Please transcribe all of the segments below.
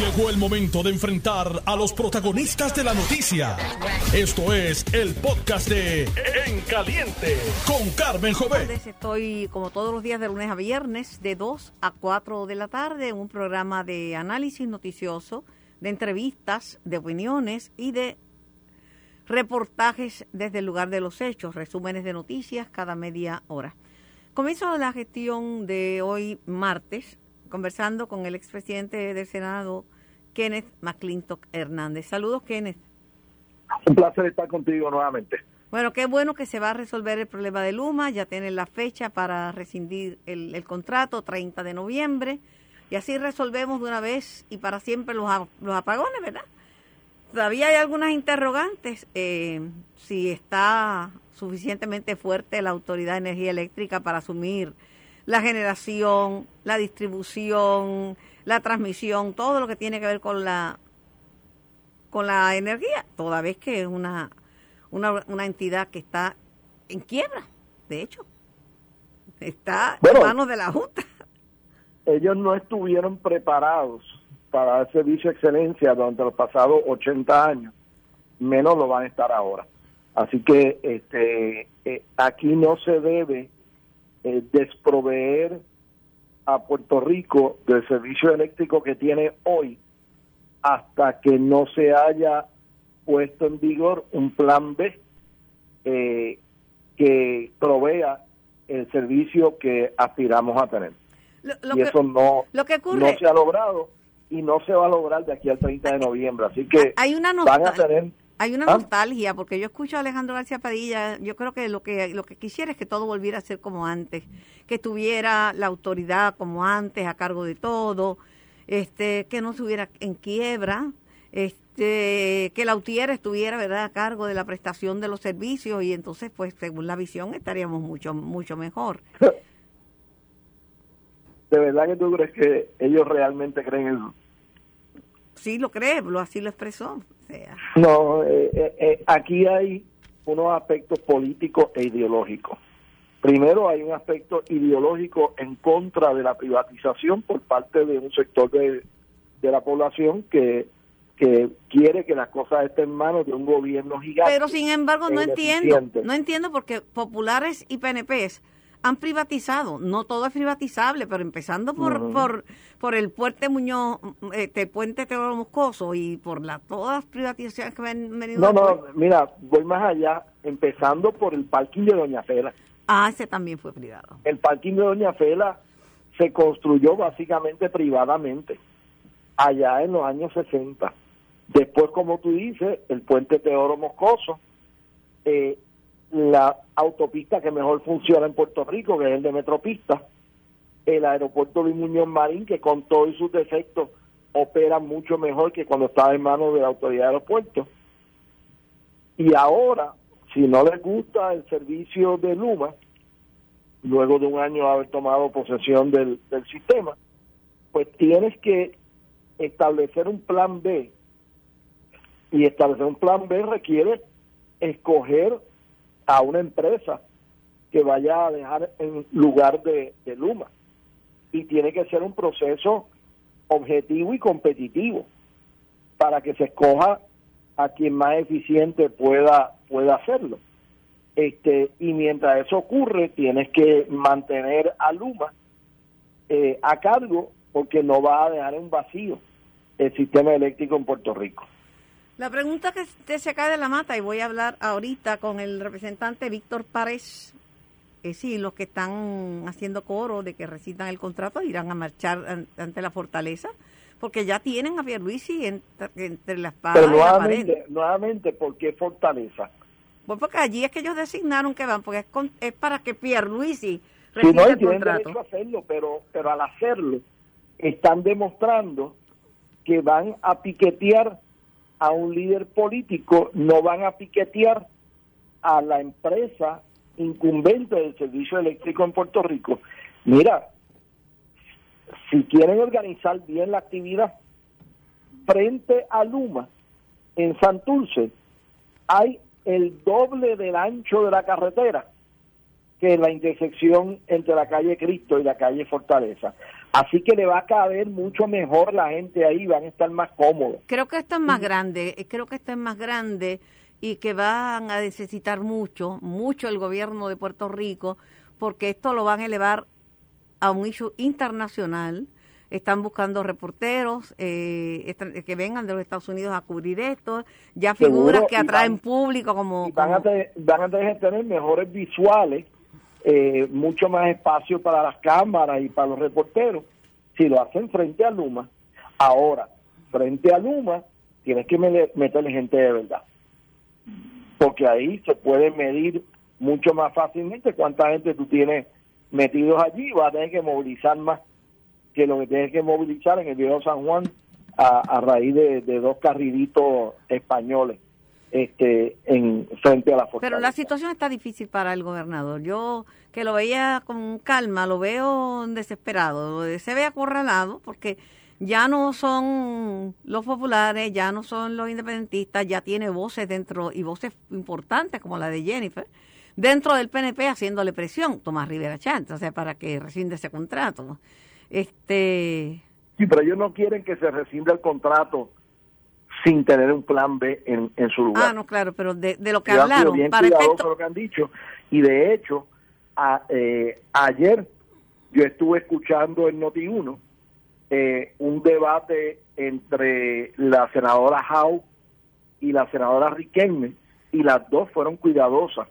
Llegó el momento de enfrentar a los protagonistas de la noticia. Esto es el podcast de En Caliente con Carmen Jovet. Estoy como todos los días de lunes a viernes de 2 a 4 de la tarde en un programa de análisis noticioso, de entrevistas, de opiniones y de reportajes desde el lugar de los hechos, resúmenes de noticias cada media hora. Comienzo la gestión de hoy martes conversando con el expresidente del Senado, Kenneth McClintock Hernández. Saludos, Kenneth. Un placer estar contigo nuevamente. Bueno, qué bueno que se va a resolver el problema de Luma, ya tienen la fecha para rescindir el, contrato, 30 de noviembre, y así resolvemos de una vez y para siempre los, los apagones, ¿verdad? Todavía hay algunas interrogantes, eh, si está suficientemente fuerte la Autoridad de Energía Eléctrica para asumir la generación, la distribución, la transmisión, todo lo que tiene que ver con la con la energía, toda vez que es una, una, una entidad que está en quiebra, de hecho. Está en manos de la Junta. Ellos no estuvieron preparados para dar servicio de excelencia durante los pasados 80 años, menos lo van a estar ahora. Así que este eh, aquí no se debe eh, desproveer a Puerto Rico del servicio eléctrico que tiene hoy hasta que no se haya puesto en vigor un plan B eh, que provea el servicio que aspiramos a tener. y eso no, no se ha logrado y no se va a lograr de aquí al 30 de noviembre. Así que hay una van a tener hay una ¿Ah? nostalgia, porque yo escucho a Alejandro García Padilla, yo creo que lo que lo que quisiera es que todo volviera a ser como antes, que tuviera la autoridad como antes a cargo de todo, este, que no estuviera en quiebra, este, que la UTIER estuviera verdad a cargo de la prestación de los servicios y entonces pues según la visión estaríamos mucho mucho mejor. ¿De verdad que tú crees que ellos realmente creen eso? Sí, lo cree, lo así lo expresó. No, eh, eh, eh, aquí hay unos aspectos políticos e ideológicos. Primero hay un aspecto ideológico en contra de la privatización por parte de un sector de, la población que, que quiere que las cosas estén en manos de un gobierno gigante. Pero sin embargo no entiendo, no entiendo porque populares y PNPs han privatizado. No todo es privatizable, pero empezando por por, por el puente Muñoz, este puente Teodoro Moscoso y por la, todas las privatizaciones que han venido. No, no, mira, voy más allá, empezando por el parking de Doña Fela. Ah, ese también fue privado. El parking de Doña Fela se construyó básicamente privadamente, allá en los años 60. Después, como tú dices, el puente Teodoro Moscoso, eh, la autopista que mejor funciona en Puerto Rico, que es el de Metropista, el aeropuerto Luis Muñoz Marín, que con todos sus defectos opera mucho mejor que cuando estaba en manos de la autoridad de aeropuertos. Y ahora, si no les gusta el servicio de Luma, luego de un año haber tomado posesión del, del sistema, pues tienes que establecer un plan B. Y establecer un plan B requiere escoger a una empresa que vaya a dejar en lugar de, Luma. Y tiene que ser un proceso objetivo y competitivo para que se escoja a quien más eficiente pueda, pueda hacerlo. Este, y mientras eso ocurre, tienes que mantener a Luma eh, a cargo porque no va a dejar en vacío el sistema eléctrico en Puerto Rico. La pregunta que se cae de la mata, y voy a hablar ahorita con el representante Víctor Párez, es si los que están haciendo coro de que recitan el contrato irán a marchar ante la fortaleza, porque ya tienen a Pierluisi entre, entre las Pero nuevamente, nuevamente, ¿por qué fortaleza? Pues porque allí es que ellos designaron que van, porque es, para que Pierluisi reciba el contrato. hacerlo, pero, pero al hacerlo están demostrando que van a piquetear a un líder político, no van a piquetear a la empresa incumbente del servicio eléctrico en Puerto Rico. Mira, si quieren organizar bien la actividad, frente a Luma, en Santurce, hay el doble del ancho de la carretera que la intersección entre la calle Cristo y la calle Fortaleza. Así que le va a caber mucho mejor la gente ahí, van a estar más cómodos. Creo que esto es más grande, eh, creo que esto es más grande y que van a necesitar mucho, mucho el gobierno de Puerto Rico, porque esto lo van a elevar a un issue internacional. Están buscando reporteros eh, que vengan de los Estados Unidos a cubrir esto, ya figuras que atraen público como... van, A tener, van a tener mejores visuales, eh, mucho más espacio para las cámaras y para los reporteros, si lo hacen frente a Luma. Ahora, frente a Luma, tienes que meterle gente de verdad. Porque ahí se puede medir mucho más fácilmente cuánta gente tú tienes metidos allí, va a tener que movilizar más que lo que tienes que movilizar en el viejo San Juan a, raíz de, dos carriditos españoles este en frente a la fortaleza. Pero la situación está difícil para el gobernador. Yo que lo veía con calma, lo veo desesperado, se ve acorralado porque ya no son los populares, ya no son los independentistas, ya tiene voces dentro y voces importantes como la de Jennifer dentro del PNP haciéndole presión Tomás Rivera Chávez, o sea, para que rescinde ese contrato. Este Sí, pero ellos no quieren que se rescinda el contrato sin tener un plan B en, su lugar. Ah, no, claro, pero de, lo que hablaron, para efecto... lo que han dicho, y de hecho, eh, ayer yo estuve escuchando en Noti1 eh, un debate entre la senadora Howe y la senadora Riquelme, y las dos fueron cuidadosas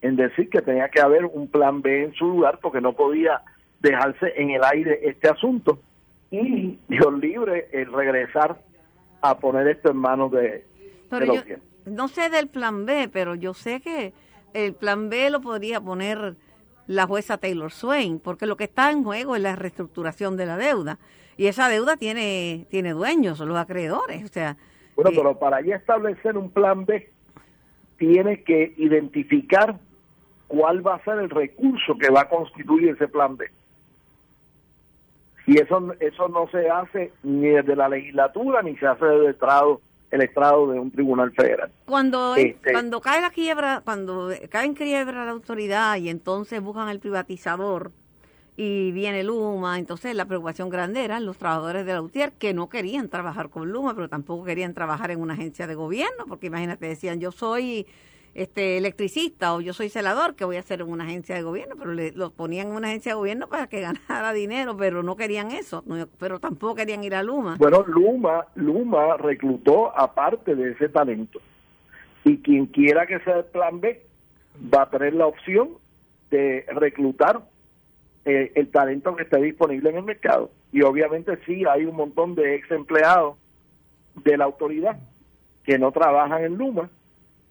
en decir que tenía que haber un plan B en su lugar porque no podía dejarse en el aire este asunto y Dios libre el regresar a poner esto en manos de, pero yo, no sé del plan B pero yo sé que el plan B lo podría poner la jueza Taylor Swain porque lo que está en juego es la reestructuración de la deuda y esa deuda tiene, tiene dueños, son los acreedores. O sea, bueno, eh, pero para ya establecer un plan B, tiene que identificar cuál va a ser el recurso que va a constituir ese plan B. Y eso, eso no se hace ni desde la legislatura ni se hace desde el estrado, el estrado de un tribunal federal. Cuando, este, cuando cae la quiebra, cuando cae en quiebra la autoridad y entonces buscan el privatizador, y viene Luma, entonces la preocupación grande eran los trabajadores de la UTIER que no querían trabajar con Luma, pero tampoco querían trabajar en una agencia de gobierno, porque imagínate, decían yo soy este electricista o yo soy celador, que voy a hacer en una agencia de gobierno, pero le, los ponían en una agencia de gobierno para que ganara dinero, pero no querían eso, pero tampoco querían ir a Luma. Bueno, Luma, Luma reclutó aparte de ese talento. Y quien quiera que sea el plan B va a tener la opción de reclutar eh, el talento que esté disponible en el mercado. Y obviamente sí hay un montón de ex empleados de la autoridad que no trabajan en Luma,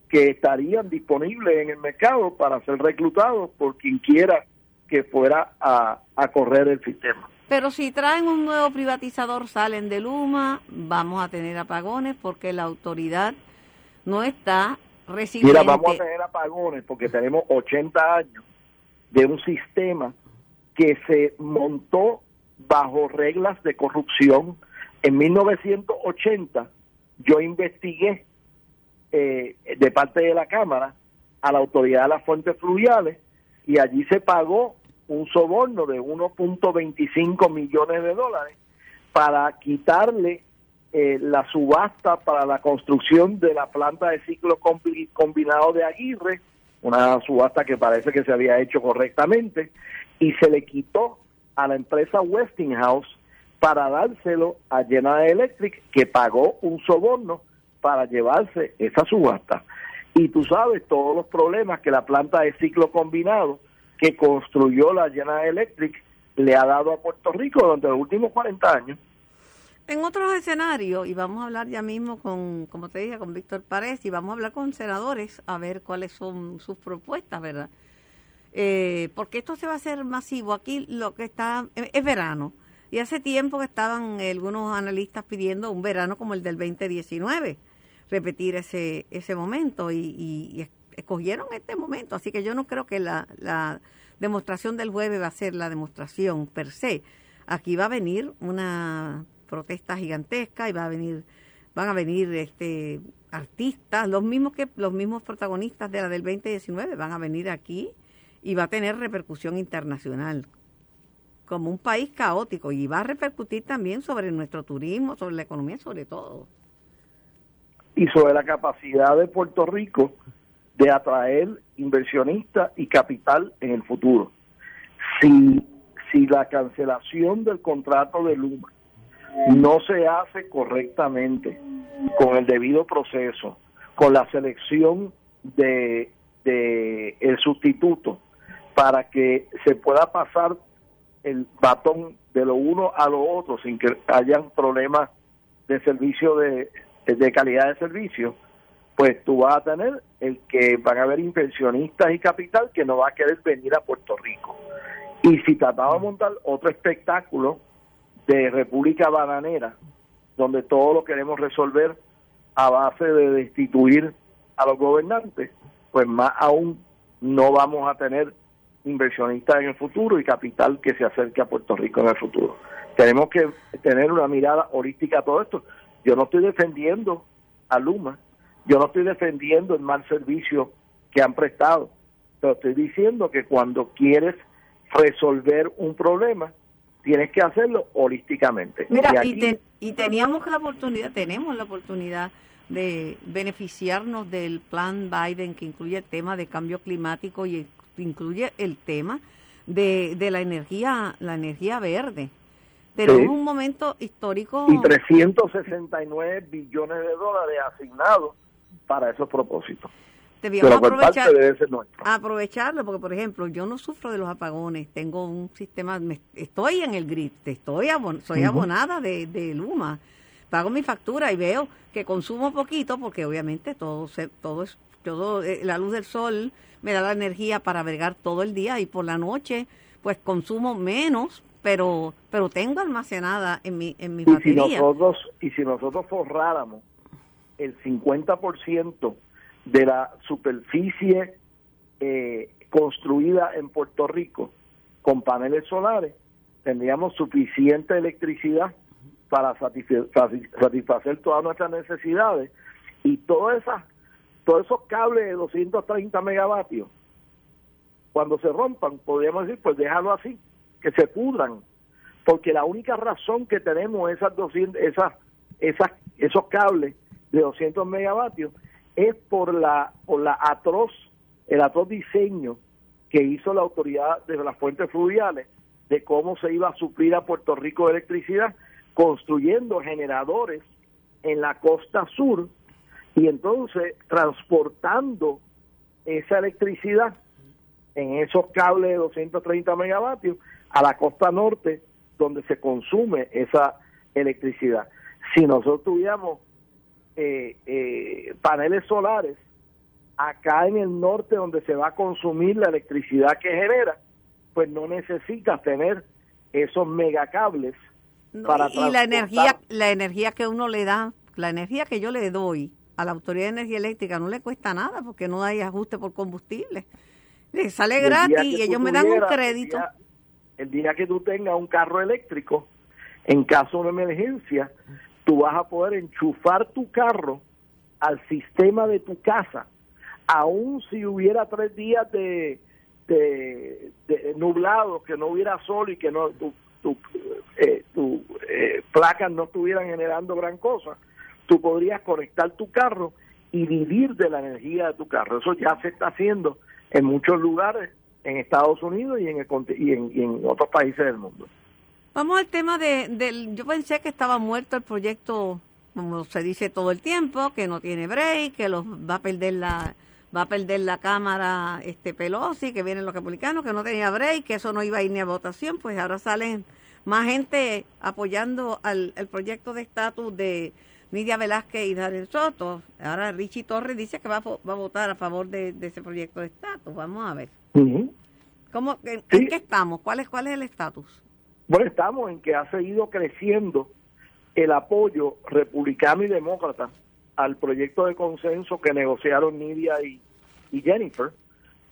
que estarían disponibles en el mercado para ser reclutados por quien quiera que fuera a, a correr el sistema. Pero si traen un nuevo privatizador, salen de Luma, vamos a tener apagones porque la autoridad no está recibiendo. Mira, vamos a tener apagones porque tenemos 80 años de un sistema que se montó bajo reglas de corrupción. En 1980 yo investigué eh, de parte de la Cámara a la Autoridad de las Fuentes Fluviales y allí se pagó un soborno de 1.25 millones de dólares para quitarle eh, la subasta para la construcción de la planta de ciclo combinado de Aguirre, una subasta que parece que se había hecho correctamente, y se le quitó a la empresa Westinghouse para dárselo a General Electric, que pagó un soborno para llevarse esa subasta. Y tú sabes todos los problemas que la planta de ciclo combinado que construyó la General Electric le ha dado a Puerto Rico durante los últimos 40 años. En otros escenarios, y vamos a hablar ya mismo con, como te dije, con Víctor Párez, y vamos a hablar con senadores a ver cuáles son sus propuestas, ¿verdad? eh, porque esto se va a hacer masivo. Aquí lo que está es verano. Y hace tiempo que estaban algunos analistas pidiendo un verano como el del 2019, repetir ese, ese momento y, escogieron este momento. Así que yo no creo que la, la demostración del jueves va a ser la demostración per se. Aquí va a venir una protesta gigantesca y va a venir van a venir este artistas, los mismos que los mismos protagonistas de la del 2019 van a venir aquí y va a tener repercusión internacional. como un país caótico y va a repercutir también sobre nuestro turismo, sobre la economía, sobre todo. Y sobre la capacidad de Puerto Rico de atraer inversionistas y capital en el futuro. Si, si la cancelación del contrato de Luma no se hace correctamente, con el debido proceso, con la selección de, de el sustituto, para que se pueda pasar el batón de lo uno a lo otro sin que hayan problemas de servicio de, de calidad de servicio, pues tú vas a tener el que van a haber inversionistas y capital que no va a querer venir a Puerto Rico. Y si trataba de montar otro espectáculo de República Bananera, donde todo lo queremos resolver a base de destituir a los gobernantes, pues más aún no vamos a tener inversionistas en el futuro y capital que se acerque a Puerto Rico en el futuro. Tenemos que tener una mirada holística a todo esto. Yo no estoy defendiendo a Luma, yo no estoy defendiendo el mal servicio que han prestado, pero estoy diciendo que cuando quieres resolver un problema, tienes que hacerlo holísticamente. Mira, y, y teníamos la oportunidad, tenemos la oportunidad de beneficiarnos del plan Biden que incluye el tema de cambio climático y incluye el tema de, de la energía la energía verde. Tenemos un momento histórico. Y 369 billones de dólares asignados para esos propósitos. Debíamos aprovechar, aprovecharlo, porque por ejemplo, yo no sufro de los apagones, tengo un sistema, estoy en el grid, estoy soy abonada de, de, Luma, pago mi factura y veo que consumo poquito, porque obviamente todo, se, todo es, todo, eh, la luz del sol me da la energía para bregar todo el día y por la noche pues consumo menos, pero pero tengo almacenada en mi en mi y Si nosotros, y si nosotros forráramos el 50% de la superficie eh, construida en Puerto Rico con paneles solares, tendríamos suficiente electricidad para satisfacer, todas nuestras necesidades. Y todas esas, todos esos cables de 230 megavatios, cuando se rompan, podríamos decir, pues déjalo así, que se pudran, porque la única razón que tenemos esas 200, esas, esos cables de 200 megavatios es por la, por la atroz, el atroz diseño que hizo la autoridad de las fuentes fluviales de cómo se iba a suplir a Puerto Rico electricidad, construyendo generadores en la costa sur y entonces transportando esa electricidad en esos cables de 230 megavatios a la costa norte donde se consume esa electricidad. Si nosotros tuviéramos eh, eh, paneles solares acá en el norte donde se va a consumir la electricidad que genera, pues no necesitas tener esos megacables para y la energía la energía que uno le da, la energía que yo le doy a la Autoridad de Energía Eléctrica no le cuesta nada porque no hay ajuste por combustible. Le sale gratis y ellos me dan un crédito. el día que tú tengas un carro eléctrico, en caso de emergencia, tú vas a poder enchufar tu carro al sistema de tu casa, aun si hubiera tres días de, de, nublado, que no hubiera sol y que no tu, tu, eh, eh, placas no estuvieran generando gran cosa, tú podrías conectar tu carro y vivir de la energía de tu carro. Eso ya se está haciendo en muchos lugares en Estados Unidos y en, el, y en, y en otros países del mundo. Vamos al tema de, del... Yo pensé que estaba muerto el proyecto, como se dice todo el tiempo, que no tiene break, que los va a perder la va a perder la Cámara este Pelosi, que vienen los republicanos, que no tenía break, que eso no iba a ir ni a votación, pues ahora salen más gente apoyando al el proyecto de estatus de Nidia Velázquez y Daniel Soto. Ahora Richie Torres dice que va a, va a votar a favor de, ese proyecto de estatus. Vamos a ver. ¿Cómo, en, qué estamos? ¿Cuál es, cuál es el estatus? Bueno, estamos en que ha seguido creciendo el apoyo republicano y demócrata al proyecto de consenso que negociaron Nidia y, Jennifer,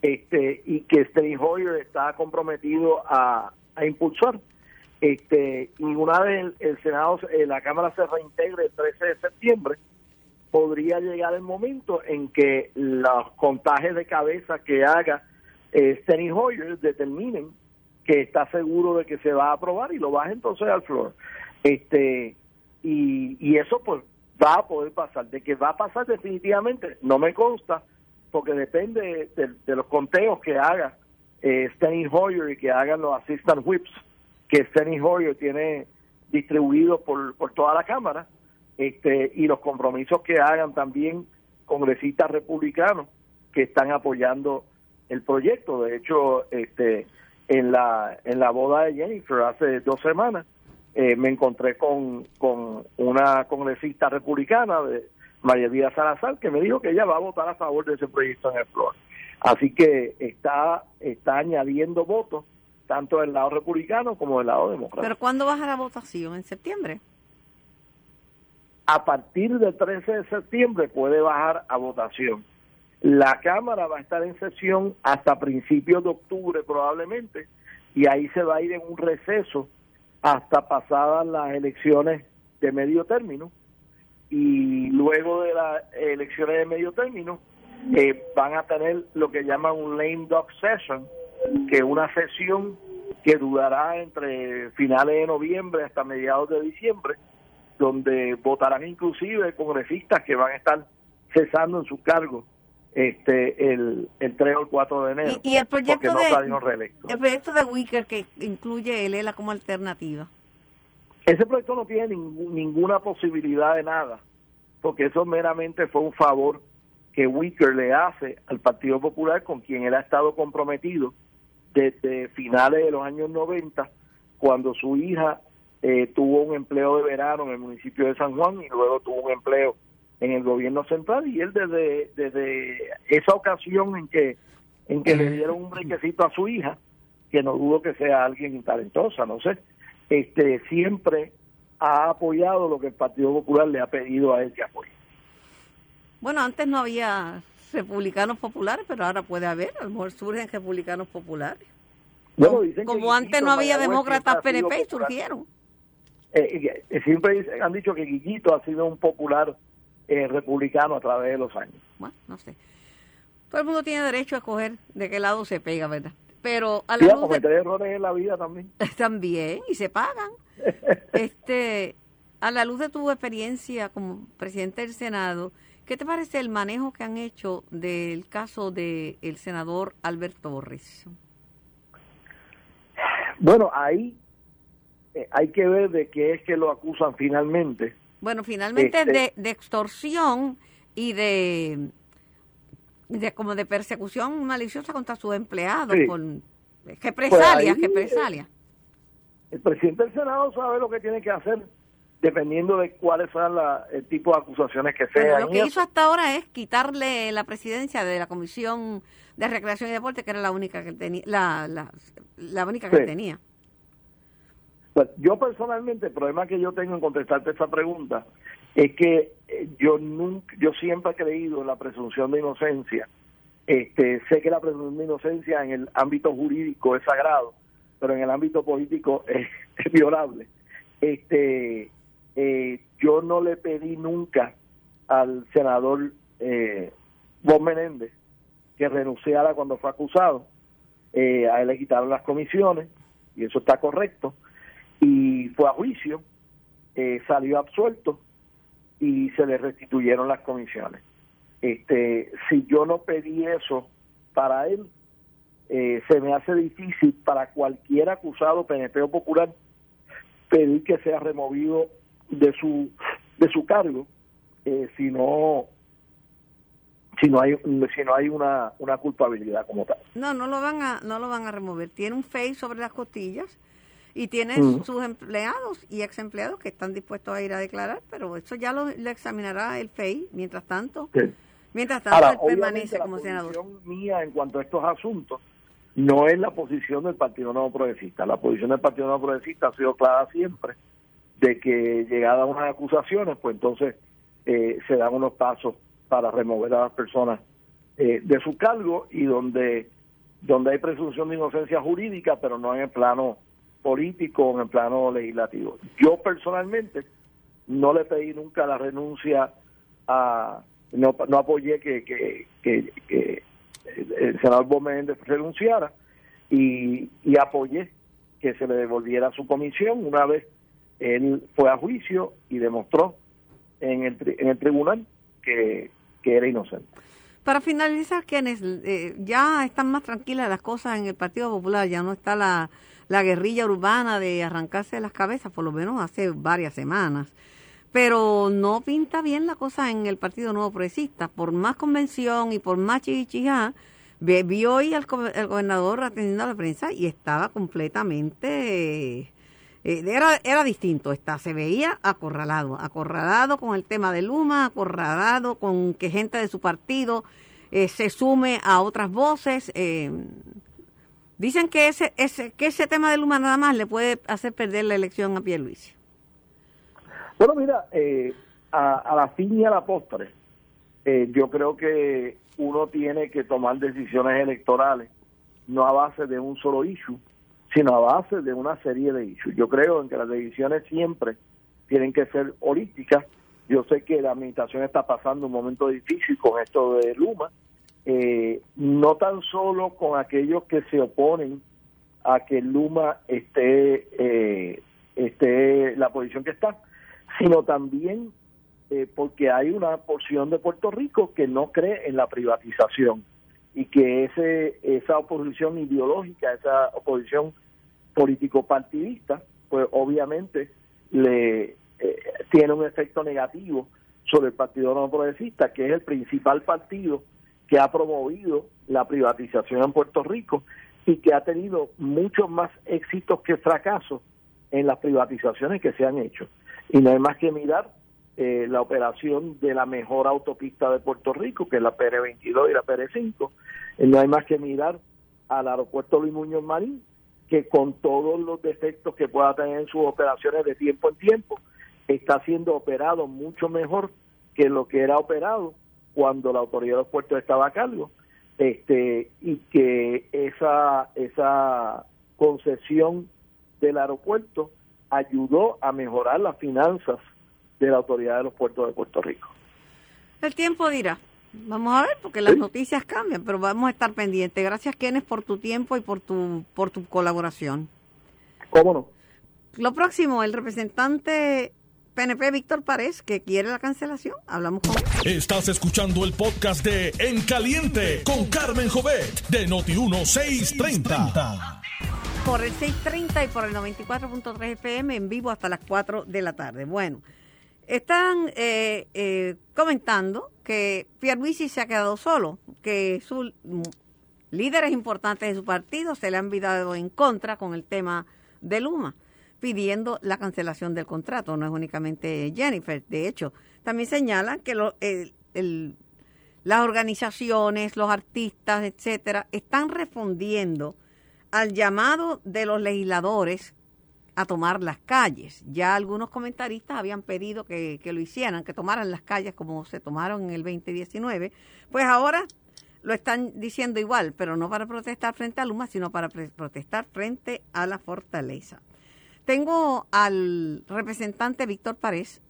este, y que Steny Hoyer está comprometido a, impulsar. Este, y una vez el, Senado, eh, la Cámara se reintegre el 13 de septiembre, podría llegar el momento en que los contajes de cabeza que haga eh, Steny Hoyer determinen que está seguro de que se va a aprobar y lo baja entonces al floor. Este, y, y eso pues va a poder pasar. De que va a pasar definitivamente, no me consta, porque depende de, los conteos que haga eh, Hoyer y que hagan los assistant whips que Steny Hoyer tiene distribuidos por, por toda la Cámara este, y los compromisos que hagan también congresistas republicanos que están apoyando el proyecto. De hecho, este, en la en la boda de Jennifer hace dos semanas eh, me encontré con, con una congresista republicana de María Díaz Salazar que me dijo que ella va a votar a favor de ese proyecto en el flor. Así que está está añadiendo votos tanto del lado republicano como del lado demócrata. ¿Pero cuándo baja la votación? ¿En septiembre? A partir del 13 de septiembre puede bajar a votación. La Cámara va a estar en sesión hasta principios de octubre probablemente y ahí se va a ir en un receso hasta pasadas las elecciones de medio término y luego de las elecciones de medio término eh, van a tener lo que llaman un lame duck session que una sesión que durará entre finales de noviembre hasta mediados de diciembre donde votarán inclusive congresistas que van a estar cesando en sus cargos este el, el 3 o el 4 de enero. Y, el proyecto de el proyecto de Wicker que incluye el ELA como alternativa. Ese proyecto no tiene ninguna posibilidad de nada, porque eso meramente fue un favor que Wicker le hace al Partido Popular con quien él ha estado comprometido desde finales de los años 90, cuando su hija eh, tuvo un empleo de verano en el municipio de San Juan y luego tuvo un empleo en el gobierno central y él desde, desde esa ocasión en que en que le dieron un brinquecito a su hija, que no dudo que sea alguien talentosa, no sé, este siempre ha apoyado lo que el Partido Popular le ha pedido a él que apoye. Bueno, antes no había republicanos populares, pero ahora puede haber, a lo mejor surgen republicanos populares. Como antes no había demócratas PNP, surgieron. Eh, eh, siempre han dicho que Guillito ha sido un popular eh, republicano a través de los años. Bueno, no sé. Todo el mundo tiene derecho a escoger de qué lado se pega, ¿verdad? Pero a la luz de... errores en la vida también. también, y se pagan. este, a la luz de tu experiencia como presidente del Senado, ¿qué te parece el manejo que han hecho del caso del el senador Albert Torres? Bueno, ahí eh, hay que ver de qué es que lo acusan finalmente. Bueno, finalmente de, este de, extorsión y de, de como de persecución maliciosa contra sus empleados con represalias, pues El presidente del Senado sabe lo que tiene que hacer dependiendo de cuáles sean la, el tipo de acusaciones que sean. lo que hizo hasta ahora es quitarle la presidencia de la Comisión de Recreación y Deporte, que era la única que tenía, la, la, la única que tenía. Pues, yo personalmente, el problema que yo tengo en contestarte esa pregunta es que eh, yo nunca, yo siempre he creído en la presunción de inocencia. Este, sé que la presunción de inocencia en el ámbito jurídico es sagrado, pero en el ámbito político es, violable. Este, eh, yo no le pedí nunca al senador eh, Bob Menéndez que renunciara cuando fue acusado. Eh, a él le quitaron las comisiones y eso está correcto y fue a juicio, eh, salió absuelto y se le restituyeron las comisiones. Este, si yo no pedí eso para él, eh, se me hace difícil para cualquier acusado PNP o popular pedir que sea removido de su de su cargo eh, si no si no hay si no hay una, una culpabilidad como tal. No, no lo van a no lo van a remover. Tiene un face sobre las costillas y tiene sus empleados y ex empleados que están dispuestos a ir a declarar, pero eso ya lo, examinará el FEI mientras tanto. Mientras tanto, él permanece como senador. La posición mía en cuanto a estos asuntos no es la posición del Partido Nuevo Progresista. La posición del Partido Nuevo Progresista ha sido clara siempre de que llegada unas acusaciones, pues entonces eh, se dan unos pasos para remover a las personas eh, de su cargo y donde donde hay presunción de inocencia jurídica, pero no en el plano político en el plano legislativo. Yo personalmente no le pedí nunca la renuncia a, no, no apoyé que, que, que, el senador Bob renunciara y, y apoyé que se le devolviera su comisión una vez él fue a juicio y demostró en el, en el tribunal que, era inocente. Para finalizar, quienes eh, ya están más tranquilas las cosas en el Partido Popular, ya no está la, la guerrilla urbana de arrancarse las cabezas, por lo menos hace varias semanas. Pero no pinta bien la cosa en el Partido Nuevo Progresista. Por más convención y por más chichichá, vi hoy al gobernador atendiendo a la prensa y estaba completamente eh, era, era distinto, está, se veía acorralado, acorralado con el tema de Luma, acorralado con que gente de su partido eh, se sume a otras voces. Eh, dicen que ese, ese, que ese tema de Luma nada más le puede hacer perder la elección a Pierluisi. Bueno, mira, a, a, la fin y a la postre, yo creo que uno tiene que tomar decisiones electorales no a base de un solo issue, sino a base de una serie de issues. Yo creo en que las decisiones siempre tienen que ser holísticas. Yo sé que la administración está pasando un momento difícil con esto de Luma, eh, no tan solo con aquellos que se oponen a que Luma esté, eh, esté la posición que está, sino también eh, porque hay una porción de Puerto Rico que no cree en la privatización y que ese, esa oposición ideológica, esa oposición político-partidista, pues obviamente le eh, tiene un efecto negativo sobre el Partido No Progresista, que es el principal partido que ha promovido la privatización en Puerto Rico y que ha tenido muchos más éxitos que fracasos en las privatizaciones que se han hecho. Y no hay más que mirar eh, la operación de la mejor autopista de Puerto Rico, que es la PR22 y la PR5. Eh, no hay más que mirar al aeropuerto Luis Muñoz Marín, que con todos los defectos que pueda tener en sus operaciones de tiempo en tiempo, está siendo operado mucho mejor que lo que era operado cuando la autoridad de los puertos estaba a cargo este y que esa esa concesión del aeropuerto ayudó a mejorar las finanzas de la Autoridad de los Puertos de Puerto Rico. El tiempo dirá. Vamos a ver, porque las noticias cambian, pero vamos a estar pendientes. Gracias, Kenneth, por tu tiempo y por tu, por tu colaboración. ¿Cómo no? Lo próximo, el representante PNP Víctor Párez, que quiere la cancelación. Hablamos con él. Estás escuchando el podcast de En Caliente con Carmen Jovet de Noti1630. Por el 630 y por el 94.3 FM en vivo hasta las 4 de la tarde. Bueno. Están eh, eh, comentando que Pierluisi se ha quedado solo, que sus líderes importantes de su partido se le han vidado en contra con el tema de Luma, pidiendo la cancelación del contrato. No es únicamente Jennifer, de hecho, también señalan que las organizaciones, los artistas, etcétera, están respondiendo al llamado de los legisladores a tomar las calles. Ya algunos comentaristas habían pedido que, lo hicieran, que tomaran las calles como se tomaron en el 2019. Pues ahora lo están diciendo igual, pero no para protestar frente a Luma, sino para protestar frente a la fortaleza. Tengo al representante Víctor Párez,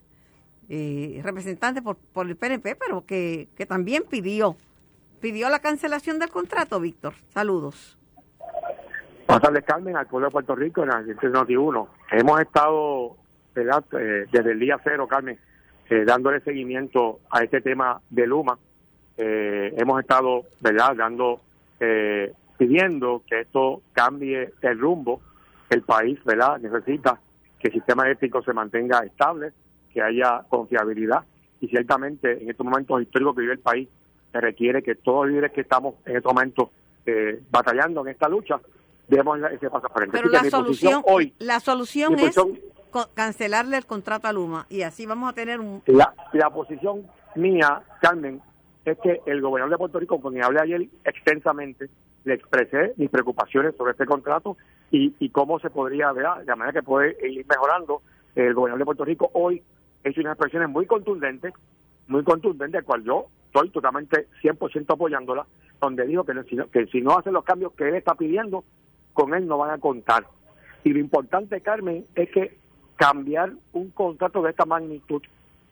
eh, representante por, por, el PNP, pero que, que también pidió, pidió la cancelación del contrato, Víctor. Saludos. Buenas Carmen, al pueblo de Puerto Rico en la Noti 1. Hemos estado, eh, desde el día cero, Carmen, eh, dándole seguimiento a este tema de Luma. Eh, hemos estado, ¿verdad?, dando, pidiendo que esto cambie el rumbo. El país, ¿verdad?, necesita que el sistema eléctrico se mantenga estable, que haya confiabilidad. Y ciertamente, en estos momentos históricos que vive el país, se requiere que todos los líderes que estamos en estos momentos batallando en esta lucha, demos ese paso frente. Pero la solución, hoy, la solución es cancelarle el contrato a Luma y así vamos a tener un... La, la posición mía, Carmen, es que el gobernador de Puerto Rico, con quien hablé ayer extensamente, le expresé mis preocupaciones sobre este contrato y, y cómo se podría, ver de la manera que puede ir mejorando. El gobernador de Puerto Rico hoy ha hecho unas expresiones muy contundentes, muy contundentes, al cual yo estoy totalmente 100% apoyándola, donde dijo que, que si no hacen los cambios que él está pidiendo, con él no van a contar. Y lo importante, Carmen, es que cambiar un contrato de esta magnitud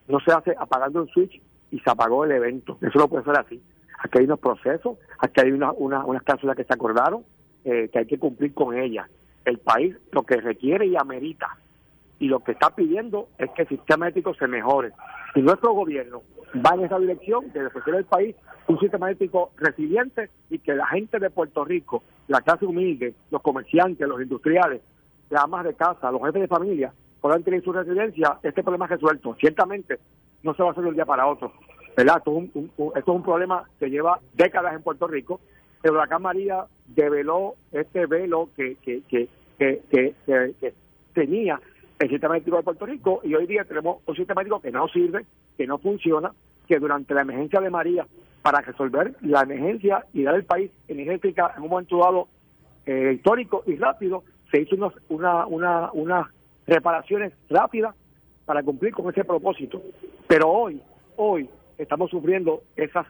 no se hace apagando un switch y se apagó el evento. Eso no puede ser así. Aquí hay unos procesos, aquí hay una, unas cláusulas que se acordaron, eh, que hay que cumplir con ellas. el país lo que requiere y amerita y lo que está pidiendo es que el sistema ético se mejore. Y nuestro gobierno va en esa dirección de ofrecer al país un sistema ético resiliente y que la gente de Puerto Rico, la clase humilde, los comerciantes, los industriales, las amas de casa, los jefes de familia, puedan tener su residencia, este problema es resuelto. Ciertamente no se va a hacer de un día para otro. ¿verdad? Esto es un, problema que lleva décadas en Puerto Rico. El huracán María develó este velo que, que, que, que, que tenía el sistema ético de Puerto Rico y hoy día tenemos un sistema ético que no sirve, que no funciona, que durante la emergencia de María, para resolver la emergencia y dar el país energética en un momento dado eh, histórico y rápido, se hizo unos, una, una, unas reparaciones rápidas para cumplir con ese propósito. Pero hoy, hoy estamos sufriendo esas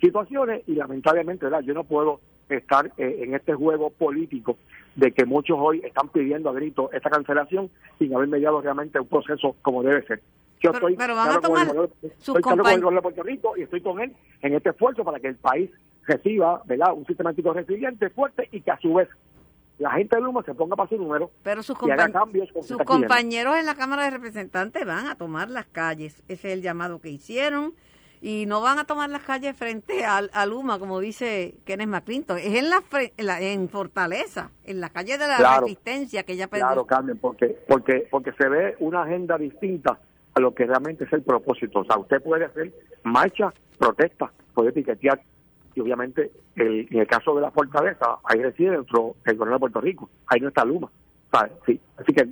situaciones y lamentablemente, ¿verdad? yo no puedo estar eh, en este juego político de que muchos hoy están pidiendo a grito esta cancelación sin haber mediado realmente un proceso como debe ser. Yo pero, estoy, pero van a tomar con el, sus estoy con el de Puerto Rico y estoy con él en este esfuerzo para que el país reciba ¿verdad? un sistema ético resiliente, fuerte y que a su vez la gente de Luma se ponga para su número Pero sus, y haga cambios sus compañeros en la Cámara de Representantes van a tomar las calles. Ese es el llamado que hicieron. Y no van a tomar las calles frente al- a, Luma, como dice Kenneth McClinton. Es en, la, en, la- en Fortaleza, en la calle de la Claro. Resistencia, que ya perdió. Claro, Carmen, porque, porque, porque se ve una agenda distinta a lo que realmente es el propósito. O sea, usted puede hacer marcha, protesta, puede piquetear. Y obviamente, el- en el caso de la fortaleza, ahí reside dentro el gobierno de Puerto Rico. Ahí no está Luma. Sí. Así que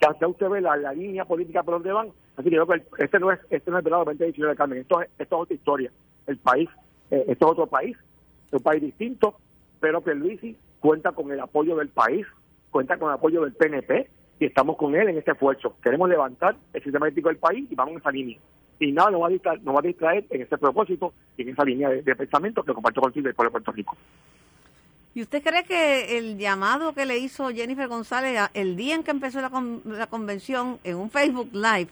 ya, usted ve la, la línea política por donde van. Así que yo creo que este no es este no es el 2019, Carmen. Esto es, esto es otra historia. El país, eh, esto es otro país, es un país distinto, pero que Luisi cuenta con el apoyo del país, cuenta con el apoyo del PNP y estamos con él en este esfuerzo. Queremos levantar el sistema ético del país y vamos en esa línea. Y nada nos va a distraer, nos va a distraer en ese propósito y en esa línea de, de pensamiento que comparto contigo el pueblo de Puerto Rico. ¿Y usted cree que el llamado que le hizo Jennifer González el día en que empezó la, con- la convención en un Facebook Live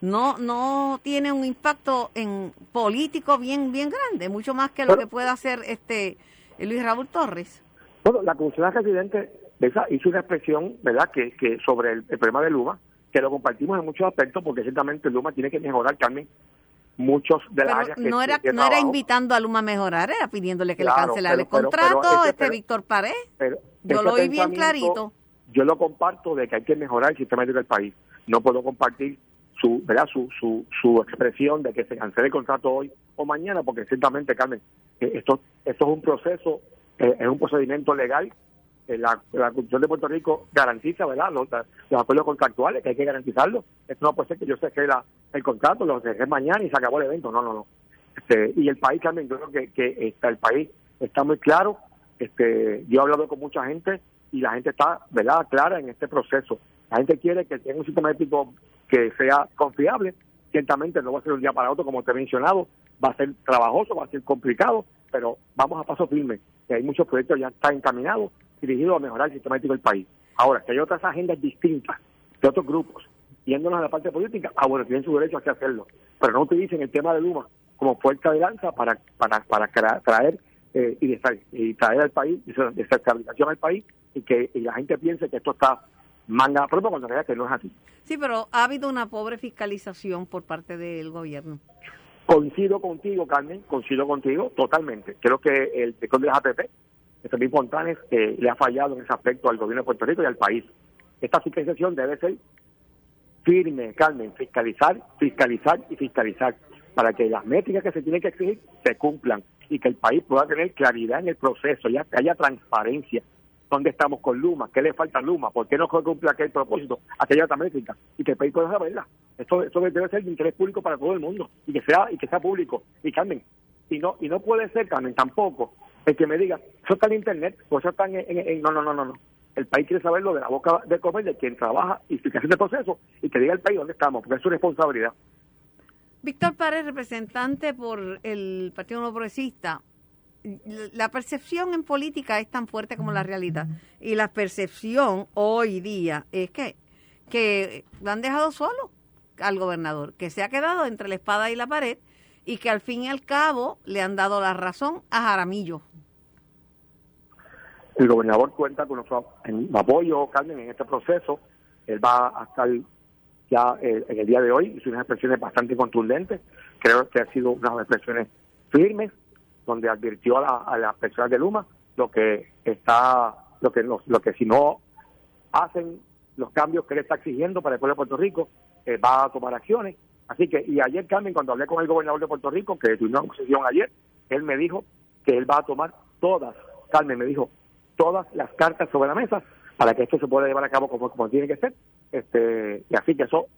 no no tiene un impacto en político bien bien grande, mucho más que lo que pueda hacer este Luis Raúl Torres? Bueno, la Comisión Residente esa hizo una expresión, ¿verdad?, que, que sobre el, el problema de Luma, que lo compartimos en muchos aspectos, porque ciertamente Luma tiene que mejorar, Carmen, muchos de las Pero áreas que no era que no era invitando a Luma a mejorar, era pidiéndole que Claro, le cancelara el pero- pero contrato, este pero- Víctor Pared. Pero Yo lo oí bien clarito. Yo lo comparto de que hay que mejorar el sistema del país. No puedo compartir su, ¿verdad? Su, su, su expresión de que se cancele el contrato hoy o mañana, porque ciertamente, Carmen, eh, esto, esto es un proceso, eh, es un procedimiento legal. La, la Constitución de Puerto Rico garantiza, ¿verdad?, los, los acuerdos contractuales, que hay que garantizarlos. Esto no puede ser que yo cerré la, el contrato, lo cerré mañana y se acabó el evento. No, no, no. Este, y el país, Carmen, yo creo que, que está, el país está muy claro. Este, yo he hablado con mucha gente y la gente está, ¿verdad?, clara en este proceso. La gente quiere que tenga un sistema ético que sea confiable. Ciertamente no va a ser un día para otro, como te he mencionado, va a ser trabajoso, va a ser complicado, pero vamos a paso firme. Que hay muchos proyectos ya están encaminados, dirigidos a mejorar el sistema ético del país. Ahora, que hay otras agendas distintas de otros grupos, yéndonos a la parte política, ah, bueno, tienen su derecho a hacerlo, pero no utilicen el tema de Luma como fuerza de lanza para, para, para traer eh, y, y traer al país, desestabilización al país y que y la gente piense que esto está manga a propio cuando en realidad que no es así. Sí, pero ha habido una pobre fiscalización por parte del gobierno. Coincido contigo, Carmen, coincido contigo totalmente. Creo que el sector de las APP, el Felipe Fontanes, eh, le ha fallado en ese aspecto al gobierno de Puerto Rico y al país. Esta fiscalización debe ser firme, Carmen, fiscalizar, fiscalizar y fiscalizar para que las métricas que se tienen que exigir se cumplan y que el país pueda tener claridad en el proceso, ya haya transparencia. ¿Dónde estamos con Luma? ¿Qué le falta a Luma? ¿Por qué no cumple aquel propósito, aquella métrica? Y que el país pueda saberla. Esto, esto debe ser de interés público para todo el mundo y que sea y que sea público. Y Carmen, y no y no puede ser, Carmen, tampoco el que me diga, eso está en internet, o eso está en, no, no, no, no, no. El país quiere saberlo de la boca de comer de quien trabaja y que hace el proceso y que diga al país dónde estamos, porque es su responsabilidad. Víctor Párez, representante por el Partido No Progresista, la percepción en política es tan fuerte como la realidad. Y la percepción hoy día es que, que lo han dejado solo al gobernador, que se ha quedado entre la espada y la pared y que al fin y al cabo le han dado la razón a Jaramillo. El gobernador cuenta con nuestro apoyo, Carmen, en este proceso. Él va a estar ya eh, en el día de hoy, hizo unas expresiones bastante contundentes. Creo que ha sido unas expresiones firmes, donde advirtió a, las personas de Luma lo que está, lo que, lo, que si no hacen los cambios que él está exigiendo para el pueblo de Puerto Rico, eh, va a tomar acciones. Así que, y ayer, Carmen, cuando hablé con el gobernador de Puerto Rico, que tuvimos una sesión ayer, él me dijo que él va a tomar todas, Carmen me dijo, todas las cartas sobre la mesa para que esto se pueda llevar a cabo como, como tiene que ser. este Y así que eso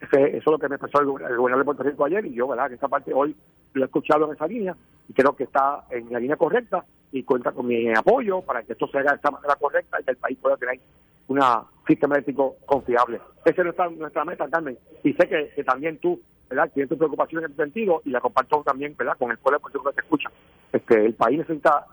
eso es lo que me expresó el, gobernador de Puerto Rico ayer y yo, ¿verdad? Que esa parte hoy lo he escuchado en esa línea y creo que está en la línea correcta y cuenta con mi apoyo para que esto se haga de esta manera correcta y que el país pueda tener un sistema eléctrico confiable. Esa es nuestra, nuestra meta, Carmen. Y sé que, también tú, ¿verdad? Tienes tu preocupación en ese sentido y la comparto también, ¿verdad? Con el pueblo que te escucha. Este, el país necesita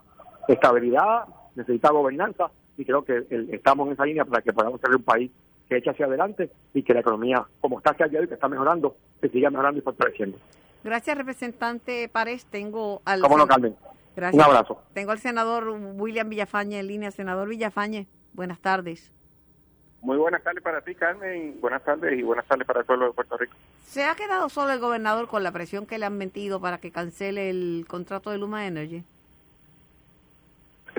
estabilidad, necesita gobernanza y creo que estamos en esa línea para que podamos tener un país que eche hacia adelante y que la economía, como está hacia y que está mejorando, se siga mejorando y fortaleciendo. Gracias, representante Párez. Tengo al... ¿Cómo no, Carmen? Gracias. Un abrazo. Tengo al senador William Villafañe en línea. Senador Villafañe, buenas tardes. Muy buenas tardes para ti, Carmen. Buenas tardes y buenas tardes para el pueblo de Puerto Rico. ¿Se ha quedado solo el gobernador con la presión que le han metido para que cancele el contrato de Luma Energy?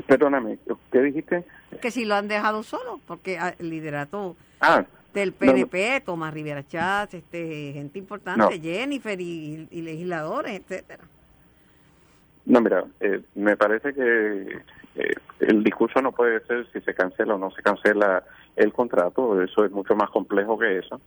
Perdóname, ¿qué dijiste? Que si lo han dejado solo, porque el liderato ah, del PNP, Tomás Rivera Chávez, este, gente importante, Jennifer y, legisladores, etcétera. No, mira, eh, me parece que eh, el discurso no puede ser si se cancela o no se cancela el contrato, eso es mucho más complejo que eso.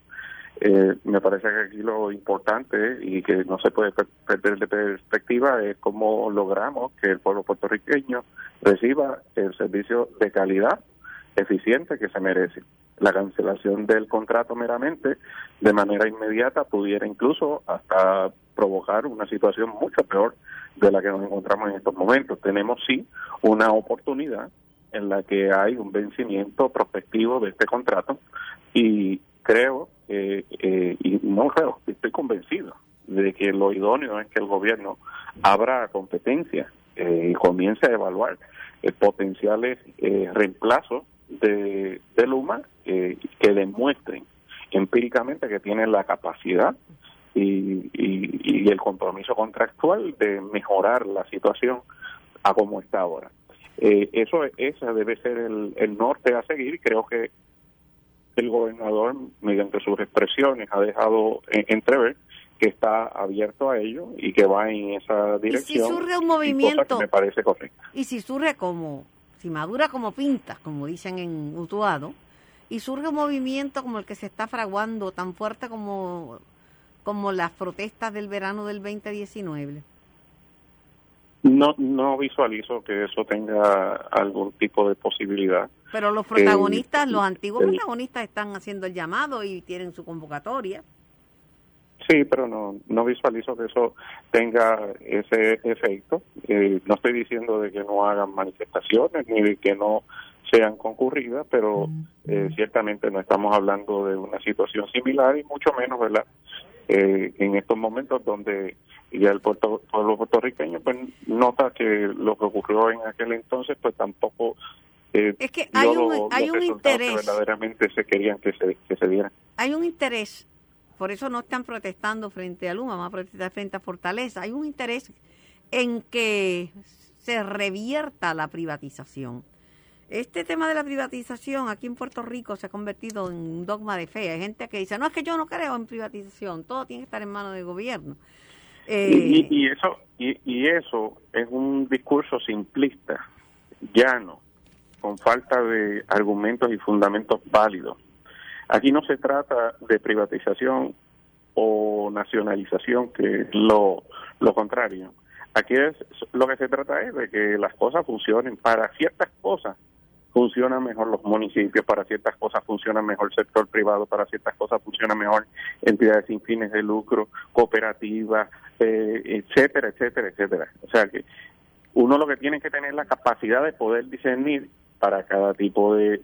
Eh, me parece que aquí lo importante y que no se puede perder de perspectiva es cómo logramos que el pueblo puertorriqueño reciba el servicio de calidad eficiente que se merece. La cancelación del contrato meramente de manera inmediata pudiera incluso hasta provocar una situación mucho peor de la que nos encontramos en estos momentos. Tenemos sí una oportunidad en la que hay un vencimiento prospectivo de este contrato y creo eh, eh, y no creo, estoy convencido de que lo idóneo es que el gobierno abra competencia eh, y comience a evaluar potenciales reemplazos de, de Luma que demuestren empíricamente que tienen la capacidad y, y, el compromiso contractual de mejorar la situación a como está ahora. eso esa debe ser el, el norte a seguir. Creo que el gobernador, mediante sus expresiones, ha dejado entrever que está abierto a ello y que va en esa dirección. Y si surge un movimiento, me parece correcto. Y si surge como, si madura como pintas, como dicen en Utuado, y surge un movimiento como el que se está fraguando, tan fuerte como, como las protestas del verano del 2019. No, no visualizo que eso tenga algún tipo de posibilidad. Pero los protagonistas, los antiguos protagonistas están haciendo el llamado y tienen su convocatoria. Sí, pero no, no visualizo que eso tenga ese efecto. Eh, no estoy diciendo de que no hagan manifestaciones ni de que no sean concurridas, pero eh, ciertamente no estamos hablando de una situación similar y mucho menos, ¿verdad? Eh, en estos momentos donde ya el puerto, pueblo puertorriqueño pues nota que lo que ocurrió en aquel entonces pues tampoco eh, es que hay un, hay un interés. verdaderamente se querían que se, que se dieran. Hay un interés, por eso no están protestando frente a Luma, van a protestar frente a Fortaleza. Hay un interés en que se revierta la privatización. Este tema de la privatización aquí en Puerto Rico se ha convertido en un dogma de fe. Hay gente que dice, no es que yo no creo en privatización, todo tiene que estar en manos del gobierno. y, y, eso y, y eso es un discurso simplista, llano, con falta de argumentos y fundamentos válidos. Aquí no se trata de privatización o nacionalización, que es lo, lo contrario. Aquí es lo que se trata es de que las cosas funcionen. Para ciertas cosas funcionan mejor los municipios, para ciertas cosas funciona mejor el sector privado, para ciertas cosas funciona mejor entidades sin fines de lucro, cooperativas, eh, etcétera, etcétera, etcétera. O sea que uno lo que tiene que tener la capacidad de poder discernir para cada tipo de,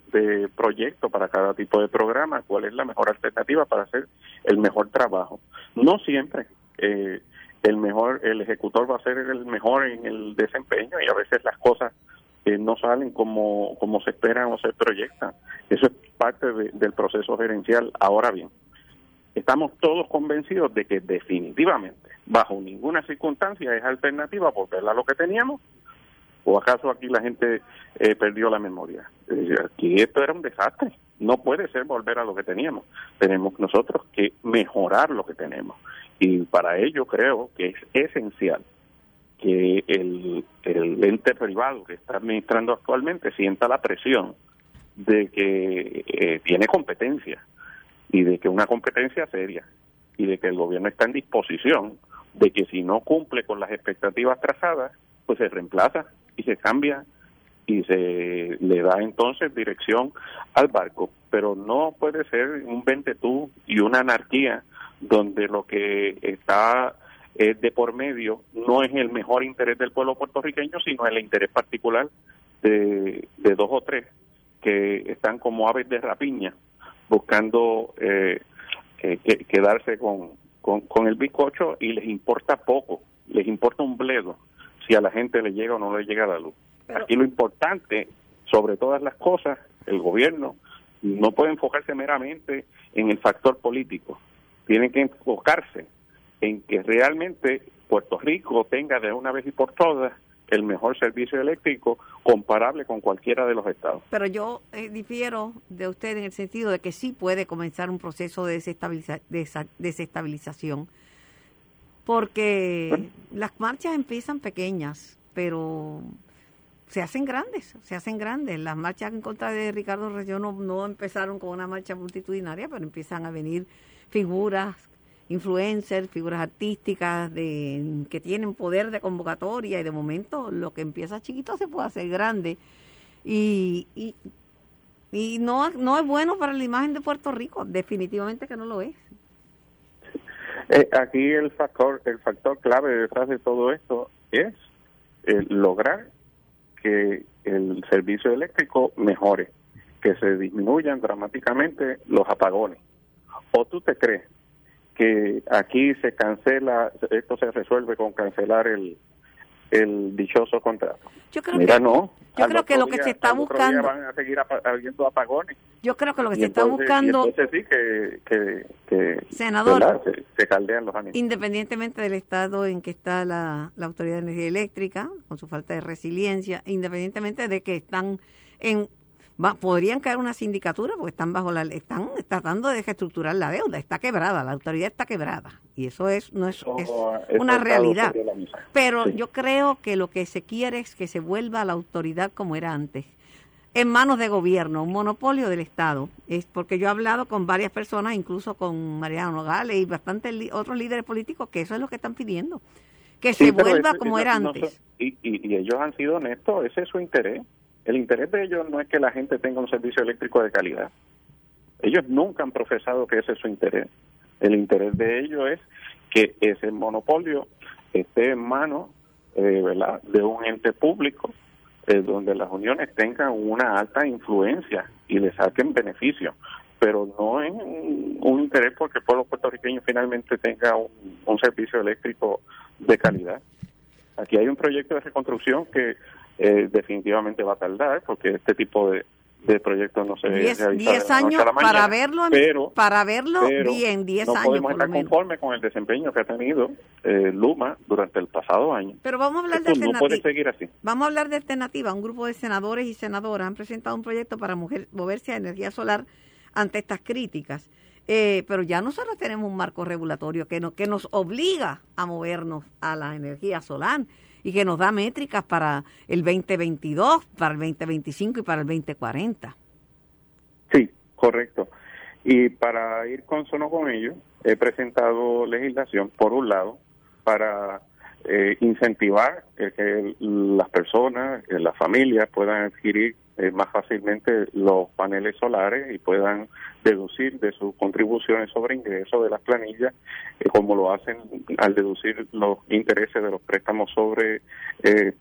proyecto, para cada tipo de programa, cuál es la mejor alternativa para hacer el mejor trabajo. No siempre eh, el mejor, el ejecutor va a ser el mejor en el desempeño y a veces las cosas eh, no salen como, como se esperan o se proyectan. Eso es parte del proceso gerencial. Ahora bien, estamos todos convencidos de que definitivamente, bajo ninguna circunstancia, es alternativa volver a lo que teníamos. ¿O acaso aquí la gente eh, perdió la memoria? Aquí esto era un desastre. No puede ser volver a lo que teníamos. Tenemos nosotros que mejorar lo que tenemos. Y para ello creo que es esencial que el, el ente privado que está administrando actualmente sienta la presión de que eh, tiene competencia y de que una competencia seria y de que el gobierno está en disposición de que si no cumple con las expectativas trazadas, pues se reemplaza y se cambia y se le da entonces dirección al barco. Pero no puede ser un ventetú y una anarquía donde lo que está eh, de por medio no es el mejor interés del pueblo puertorriqueño, sino el interés particular de, dos o tres que están como aves de rapiña buscando eh, quedarse con, con, el bizcocho y les importa poco, les importa un bledo si a la gente le llega o no le llega la luz. Aquí lo importante, sobre todas las cosas, el gobierno no puede enfocarse meramente en el factor político, tiene que enfocarse en que realmente Puerto Rico tenga de una vez y por todas el mejor servicio eléctrico comparable con cualquiera de los estados. Pero yo eh, difiero de usted en el sentido de que sí puede comenzar un proceso de, desestabilización, porque las marchas empiezan pequeñas, pero se hacen grandes, se hacen grandes. Las marchas en contra de Ricardo Reyo no, no empezaron con una marcha multitudinaria, pero empiezan a venir figuras influencers, figuras artísticas de, que tienen poder de convocatoria y de momento lo que empieza chiquito se puede hacer grande y, y, y no, no es bueno para la imagen de Puerto Rico, definitivamente que no lo es. Eh, aquí el factor, el factor clave detrás de todo esto es eh, lograr que el servicio eléctrico mejore, que se disminuyan dramáticamente los apagones. ¿O tú te crees que aquí se cancela, esto se resuelve con cancelar el, el dichoso contrato. Yo creo que, no. Yo creo que lo que se está buscando. Van a seguir habiendo apagones. Yo creo que lo que se está buscando. entonces sí que. que, senador. Se, caldean los ánimos. Independientemente del estado en que está la, la Autoridad de Energía Eléctrica, con su falta de resiliencia, independientemente de que están en podrían caer una sindicatura porque están bajo la están tratando de reestructurar la deuda, está quebrada, la autoridad está quebrada y eso es no es, una realidad. Pero yo creo que lo que se quiere es que se vuelva la autoridad como era antes en manos de gobierno, un monopolio del Estado. Es porque yo he hablado con varias personas, incluso con Mariano Nogales y bastantes otros líderes políticos, que eso es lo que están pidiendo, que se vuelva como era antes. y, y, ellos han sido honestos, ese es su interés. El interés de ellos no es que la gente tenga un servicio eléctrico de calidad. Ellos nunca han profesado que ese es su interés. El interés de ellos es que ese monopolio esté en manos eh, de un ente público eh, donde las uniones tengan una alta influencia y le saquen beneficio, pero no es un, interés porque el pueblo puertorriqueño finalmente tenga un servicio eléctrico de calidad. Aquí hay un proyecto de reconstrucción que eh, definitivamente va a tardar porque este tipo de, de proyectos no se diez, diez años para verlo pero, para verlo bien 10 no años podemos estar conformes con el desempeño que ha tenido eh, Luma durante el pasado año. Pero vamos a hablar de alternativa no puede seguir así. Vamos a hablar de alternativa. Un grupo de senadores y senadoras han presentado un proyecto para mujer, moverse a energía solar ante estas críticas. Eh, pero ya nosotros tenemos un marco regulatorio que, no, que nos obliga a movernos a la energía solar y que nos da métricas para el 2022, para el 2025 y para el 2040. Sí, correcto. Y para ir consono con ello, he presentado legislación, por un lado, para eh, incentivar que las personas, que las familias puedan adquirir eh, más fácilmente los paneles solares y puedan deducir de sus contribuciones sobre ingresos de las planillas, eh, como lo hacen al deducir los intereses de los préstamos sobre eh,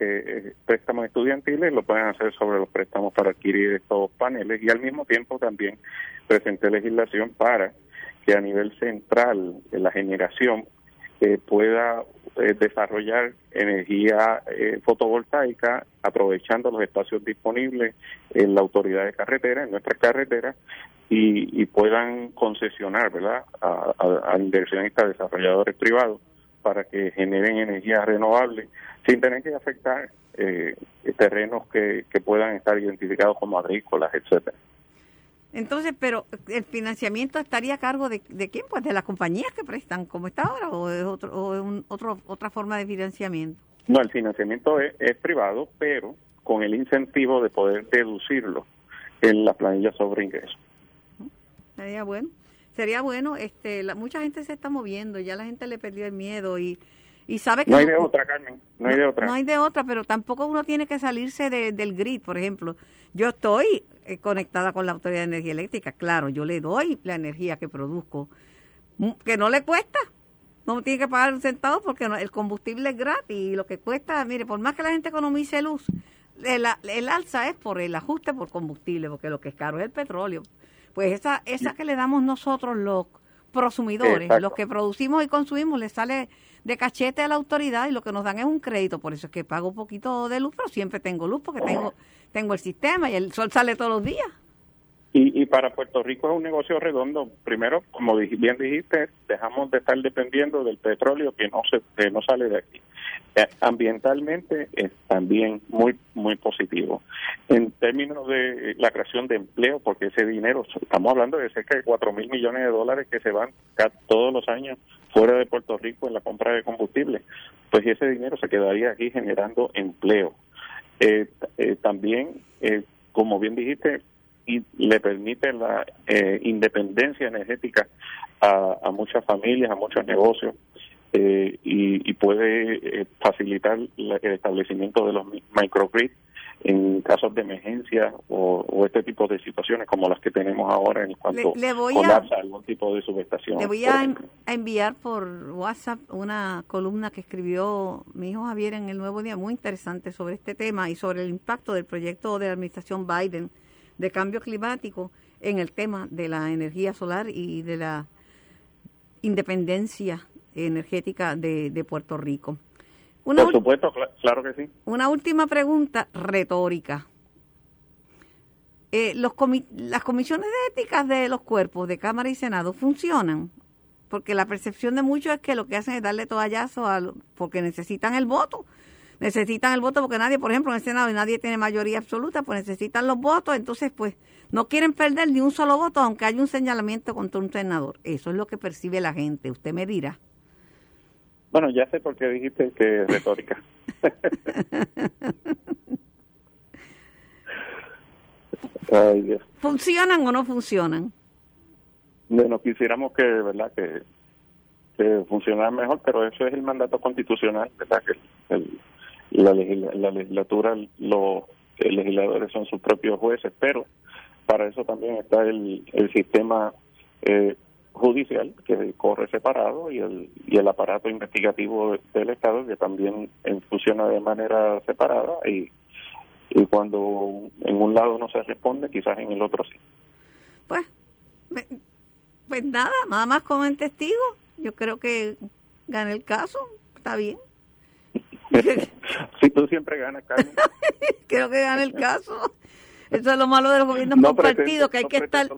eh, préstamos estudiantiles, lo pueden hacer sobre los préstamos para adquirir estos paneles. Y al mismo tiempo también presenté legislación para que a nivel central la generación pueda eh, desarrollar energía eh, fotovoltaica aprovechando los espacios disponibles en la autoridad de carretera, en nuestras carreteras, y, puedan concesionar ¿verdad? A, a, inversionistas desarrolladores privados para que generen energía renovable sin tener que afectar eh, terrenos que, que puedan estar identificados como agrícolas, etcétera. Entonces, pero el financiamiento estaría a cargo de, de quién? Pues de las compañías que prestan, como está ahora, o es otro, o otro, otra forma de financiamiento. No, el financiamiento es, privado, pero con el incentivo de poder deducirlo en la planilla sobre ingresos. Sería bueno, sería bueno. Este, la, mucha gente se está moviendo, ya la gente le perdió el miedo y y sabe que no hay de otra, Carmen, no, hay de otra. No hay de otra, pero tampoco uno tiene que salirse del grid, por ejemplo. Yo estoy conectada con la Autoridad de Energía Eléctrica, claro, yo le doy la energía que produzco, mm, que no le cuesta, no me tiene que pagar un centavo porque el combustible es gratis y lo que cuesta, mire, por más que la gente economice luz, el, el alza es por el ajuste por combustible, porque lo que es caro es el petróleo. Pues esa, esa que le damos nosotros los prosumidores, los que producimos y consumimos, le sale de cachete a la autoridad y lo que nos dan es un crédito. Por eso es que pago un poquito de luz, pero siempre tengo luz porque tengo, tengo el sistema y el sol sale todos los días. Y, y para Puerto Rico es un negocio redondo. Primero, como bien dijiste, dejamos de estar dependiendo del petróleo que no se que no sale de aquí. Eh, ambientalmente es también muy muy positivo. En términos de la creación de empleo, porque ese dinero, estamos hablando de cerca de 4 mil millones de dólares que se van todos los años fuera de Puerto Rico en la compra de combustible, pues ese dinero se quedaría aquí generando empleo. Eh, eh, también, eh, como bien dijiste, y le permite la independencia energética a, muchas familias, a muchos negocios, y, puede facilitar el establecimiento de los microgrids en casos de emergencia o, este tipo de situaciones como las que tenemos ahora en cuanto le, colapsa algún tipo de subestación. Le voy a, enviar por WhatsApp una columna que escribió mi hijo Javier en el Nuevo Día muy interesante sobre este tema y sobre el impacto del proyecto de la administración Biden de cambio climático en el tema de la energía solar y de la independencia energética de Puerto Rico. Por supuesto, claro que sí. Una última pregunta retórica. Eh, los las comisiones de éticas de los cuerpos de Cámara y Senado funcionan, porque la percepción de muchos es que lo que hacen es darle toallazo a, porque necesitan el voto. Necesitan el voto porque nadie, por ejemplo, en el Senado y nadie tiene mayoría absoluta, pues necesitan los votos, entonces pues no quieren perder ni un solo voto, aunque haya un señalamiento contra un senador. Eso es lo que percibe la gente, usted me dirá. Bueno, ya sé por qué dijiste que es retórica. ¿Funcionan o no funcionan? Bueno, quisiéramos que, ¿verdad? Que, que funcionaran mejor, pero eso es el mandato constitucional, ¿verdad? Que la, legislatura, los legisladores son sus propios jueces, pero para eso también está el, el sistema eh, judicial que corre separado y el, y el aparato investigativo del Estado que también funciona de manera separada y, y cuando en un lado no se responde, quizás en el otro sí. Pues, pues nada, nada más como en testigo. Yo creo que gane el caso, está bien. si tú siempre ganas, Carmen. creo que gane el caso. Eso es lo malo de los gobiernos compartidos, que hay que estar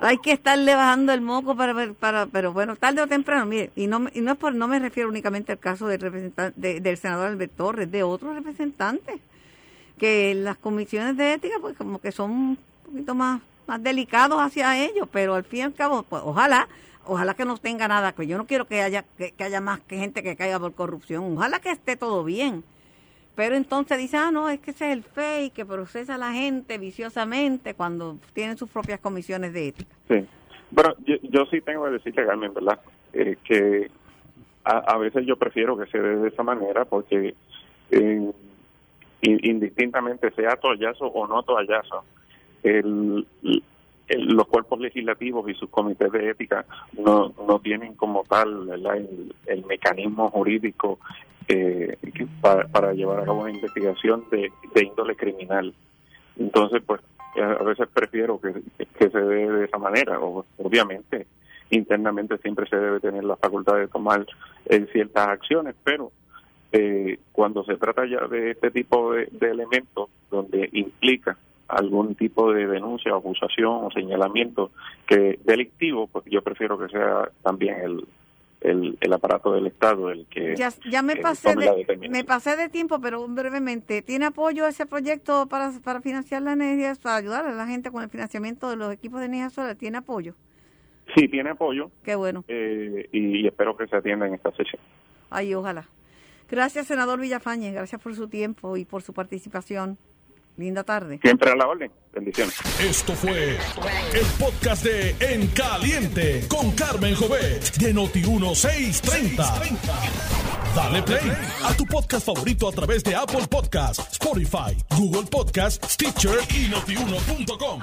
hay que estarle bajando el moco para para pero bueno, tarde o temprano, mire, y no y no es por no me refiero únicamente al caso del representante del senador Albert Torres, de otros representantes que las comisiones de ética pues como que son un poquito más más delicados hacia ellos, pero al fin y al cabo, pues ojalá ojalá que no tenga nada, que yo no quiero que haya que, que haya más que gente que caiga por corrupción, ojalá que esté todo bien pero entonces dice, ah, no, es que ese es el FEI que procesa a la gente viciosamente cuando tienen sus propias comisiones de ética. Sí. Bueno, yo, sí tengo que decirte, Carmen, ¿verdad? Eh, que a, veces yo prefiero que se dé de esa manera porque indistintamente sea toallazo o no toallazo, el, los cuerpos legislativos y sus comités de ética no, no tienen como tal El, el mecanismo jurídico eh, para, llevar a cabo una investigación de, índole criminal. Entonces, pues a veces prefiero que, se dé de esa manera. O, obviamente, internamente siempre se debe tener la facultad de tomar eh, ciertas acciones, pero eh, cuando se trata ya de este tipo de, elementos donde implica algún tipo de denuncia, acusación o señalamiento que delictivo, pues yo prefiero que sea también el, el, el aparato del Estado el que ya, ya me pasé de, me pasé de tiempo pero brevemente tiene apoyo ese proyecto para, para financiar la energía para ayudar a la gente con el financiamiento de los equipos de energía solar tiene apoyo sí tiene apoyo. Qué bueno. Eh, y, espero que se atienda en esta sesión. Ay ojalá. Gracias senador Villafañez gracias por su tiempo y por su participación Linda tarde. Siempre a la orden. Bendiciones. Esto fue el podcast de En Caliente con Carmen Jovet de Noti1630. Dale play a tu podcast favorito a través de Apple Podcasts, Spotify, Google Podcasts, Stitcher y notiuno.com.